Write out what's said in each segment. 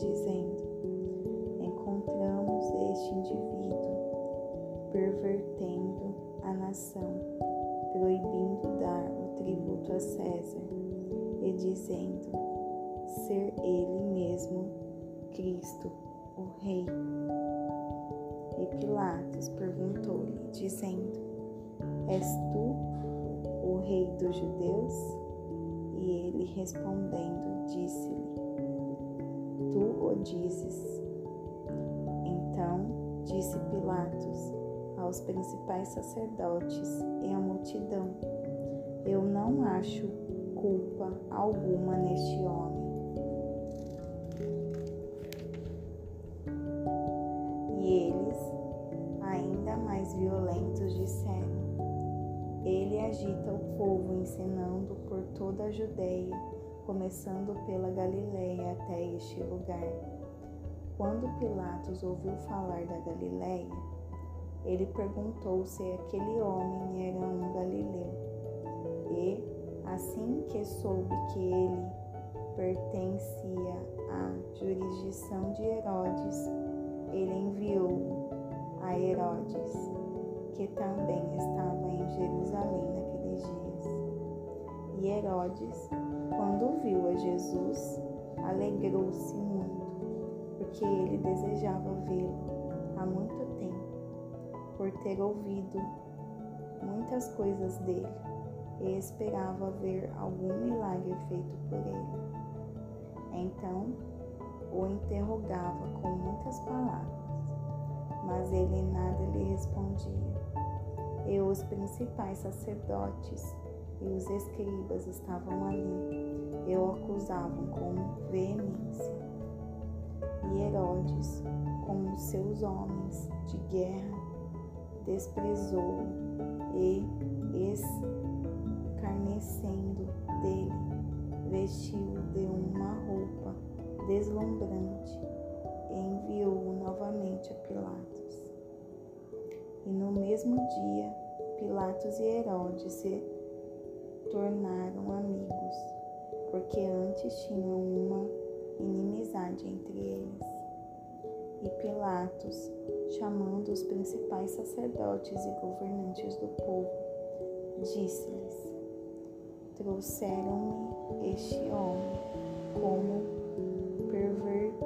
dizendo: Encontramos este indivíduo pervertendo a nação, proibindo dar o tributo a César e dizendo ser ele mesmo Cristo, o Rei. E Pilatos perguntou-lhe, dizendo: És tu o Rei dos Judeus? E ele respondendo, disse-lhe: o dizes. Então disse Pilatos aos principais sacerdotes e à multidão: Eu não acho culpa alguma neste homem. E eles, ainda mais violentos, disseram: Ele agita o povo, ensinando por toda a Judéia, começando pela Galiléia até este lugar. Quando Pilatos ouviu falar da Galiléia, ele perguntou se aquele homem era um galileu. E, assim que soube que ele pertencia à jurisdição de Herodes, ele enviou a Herodes, que também estava em Jerusalém naqueles dias. E Herodes, quando viu a Jesus, alegrou-se muito, porque ele desejava vê-lo há muito tempo, por ter ouvido muitas coisas dele e esperava ver algum milagre feito por ele. Então o interrogava com muitas palavras, mas ele nada lhe respondia. E os principais sacerdotes e os escribas estavam ali e o acusavam com veemência. E Herodes, com os seus homens de guerra, desprezou e, escarnecendo dele, vestiu de uma roupa deslumbrante e enviou-o novamente a Pilatos. E no mesmo dia, Pilatos e Herodes se tornaram amigos, porque antes tinham uma inimizade entre eles. E Pilatos, chamando os principais sacerdotes e governantes do povo, disse-lhes: Trouxeram-me este homem como pervertedor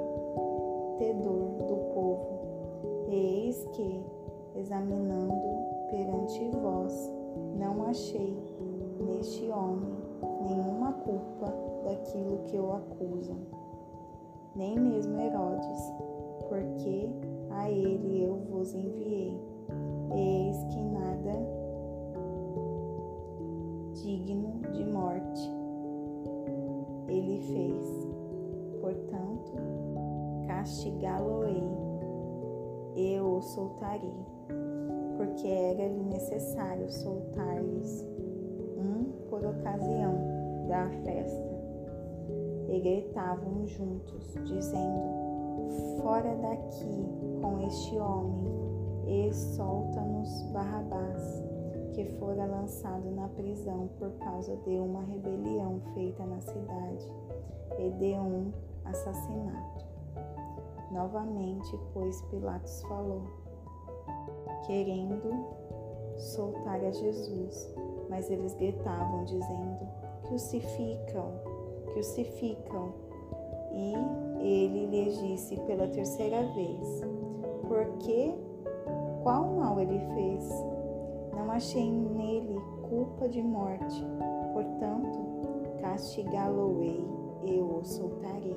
do povo, e eis que, examinando perante vós, não achei neste homem nenhuma culpa daquilo que o acusam, nem mesmo Herodes, porque a ele eu vos enviei. Eis que nada digno de morte ele fez. Portanto, castigá-lo-ei e o soltarei, porque era-lhe necessário soltar-lhes ocasião da festa. E gritavam juntos, dizendo: Fora daqui com este homem, e solta-nos Barrabás, que fora lançado na prisão por causa de uma rebelião feita na cidade e de um assassinato. Novamente, pois, Pilatos falou, querendo soltar a Jesus, mas eles gritavam, dizendo: Crucificam, crucificam. E ele lhes disse pela terceira vez: Porque qual mal ele fez? Não achei nele culpa de morte, portanto, castigá-lo-ei e o soltarei.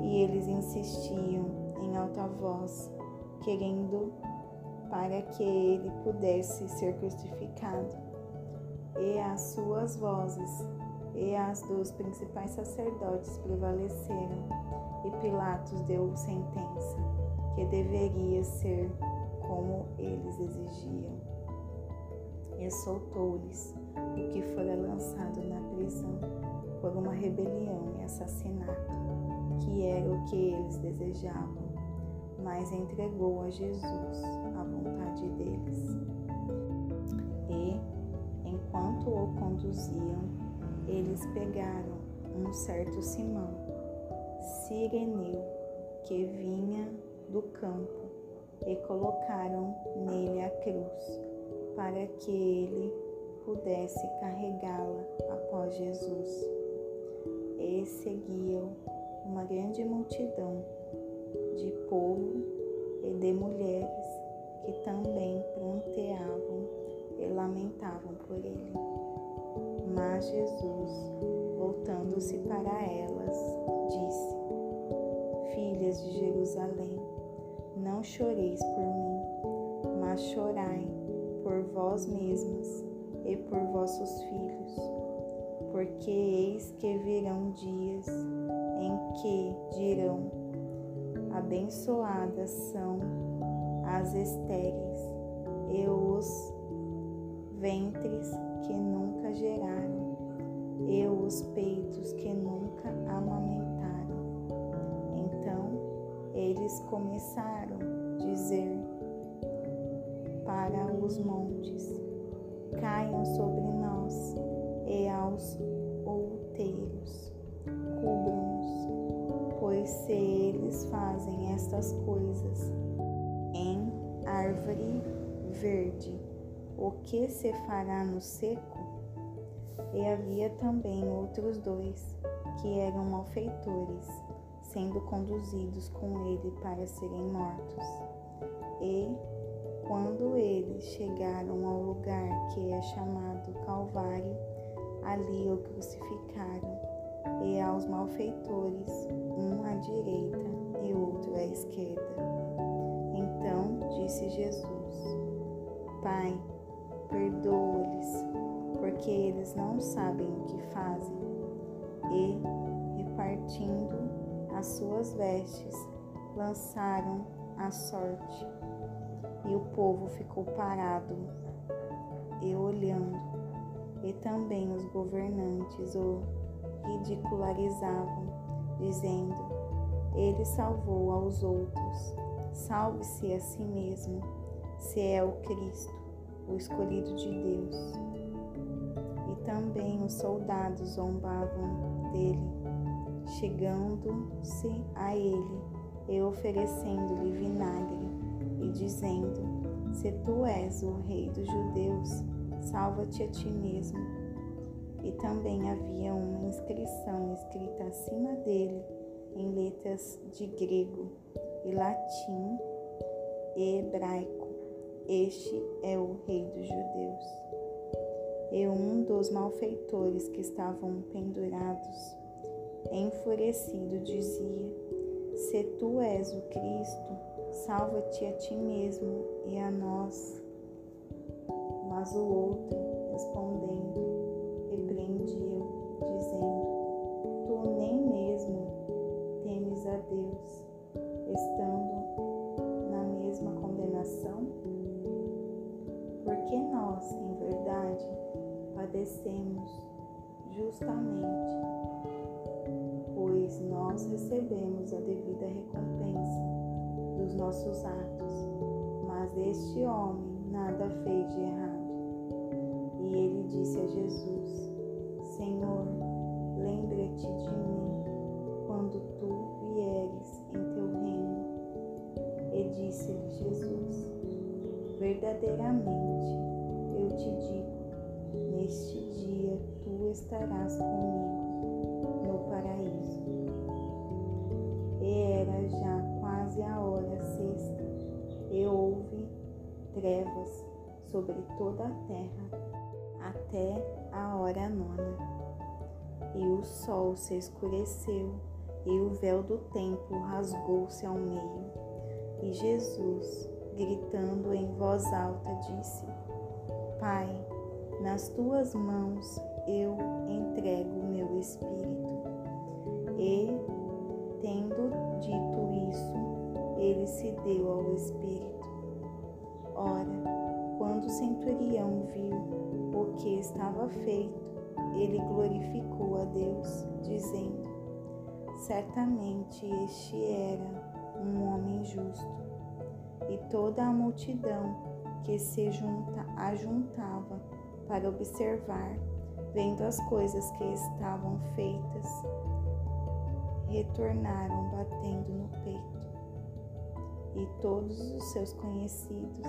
E eles insistiam em alta voz, querendo para que ele pudesse ser crucificado. E as suas vozes e as dos principais sacerdotes prevaleceram, e Pilatos deu sentença, que deveria ser como eles exigiam. E soltou-lhes o que fora lançado na prisão por uma rebelião e assassinato, que era o que eles desejavam, mas entregou a Jesus à vontade deles. Eles pegaram um certo Simão, Sireneu, que vinha do campo, e colocaram nele a cruz, para que ele pudesse carregá-la após Jesus. E seguiam uma grande multidão de povo e de mulheres que também pranteavam e lamentavam por ele. Mas Jesus, voltando-se para elas, disse: Filhas de Jerusalém, não choreis por mim, mas chorai por vós mesmas e por vossos filhos, porque eis que virão dias em que dirão: Abençoadas são as estéreis e os ventres que nunca geraram e os peitos que nunca amamentaram. Então eles começaram a dizer para os montes: caiam sobre nós e aos outeiros, cubram-nos, pois se eles fazem estas coisas em árvore verde, o que se fará no seco? E havia também outros dois que eram malfeitores, sendo conduzidos com ele para serem mortos. E quando eles chegaram ao lugar que é chamado Calvário, ali o crucificaram, e aos malfeitores, um à direita e outro à esquerda. Então disse Jesus: Pai, perdoa-lhes, porque eles não sabem o que fazem. E, repartindo as suas vestes, lançaram a sorte. E o povo ficou parado e olhando, e também os governantes o ridicularizavam, dizendo: Ele salvou aos outros, salve-se a si mesmo, se é o Cristo, o escolhido de Deus. E também os soldados zombavam dele, chegando-se a ele e oferecendo-lhe vinagre e dizendo: Se tu és o rei dos judeus, salva-te a ti mesmo. E também havia uma inscrição escrita acima dele em letras de grego e latim e hebraico: Este é o rei dos judeus. E um dos malfeitores que estavam pendurados, enfurecido, dizia: Se tu és o Cristo, salva-te a ti mesmo e a nós. Mas o outro, respondendo, nós, em verdade, padecemos justamente, pois nós recebemos a devida recompensa dos nossos atos, mas este homem nada fez de errado. E ele disse a Jesus: Senhor, lembra-te de mim quando tu vieres em teu reino. E disse-lhe Jesus: Verdadeiramente neste dia tu estarás comigo no paraíso. E era já quase a hora sexta, e houve trevas sobre toda a terra até a hora nona. E o sol se escureceu, e o véu do templo rasgou-se ao meio. E Jesus, gritando em voz alta, disse: Pai, nas tuas mãos eu entrego o meu espírito. E, tendo dito isso, ele se deu ao Espírito. Ora, quando o centurião viu o que estava feito, ele glorificou a Deus, dizendo: Certamente este era um homem justo. E toda a multidão que se junta, ajuntava para observar Vendo as coisas que estavam feitas, retornaram batendo no peito. E todos os seus conhecidos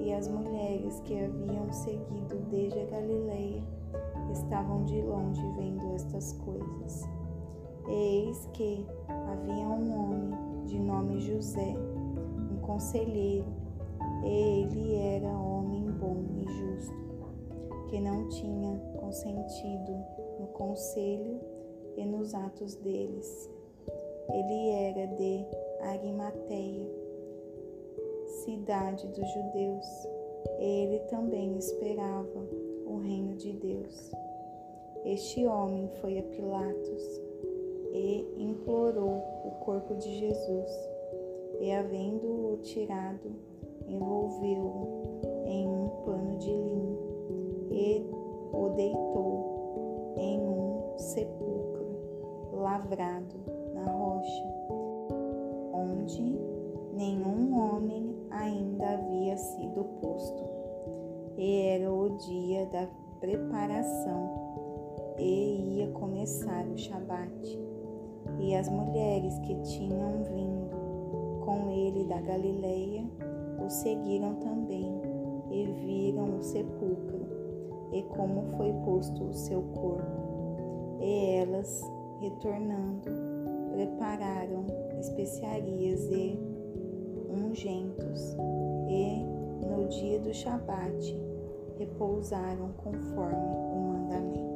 e as mulheres que haviam seguido desde a Galileia estavam de longe vendo estas coisas. Eis que havia um homem de nome José, um conselheiro, e ele era homem bom e justo, que não tinha consentido no conselho e nos atos deles. Ele era de Arimateia, cidade dos judeus. Ele também esperava o reino de Deus. Este homem foi a Pilatos e implorou o corpo de Jesus, e havendo-o tirado, envolveu-o em um pano de linho e o deitou em um sepulcro lavrado na rocha, onde nenhum homem ainda havia sido posto. E era o dia da preparação e ia começar o Shabat. E as mulheres que tinham vindo com ele da Galileia o seguiram também e viram o sepulcro e como foi posto o seu corpo. E elas, retornando, prepararam especiarias e ungentos e no dia do Shabat repousaram conforme o mandamento.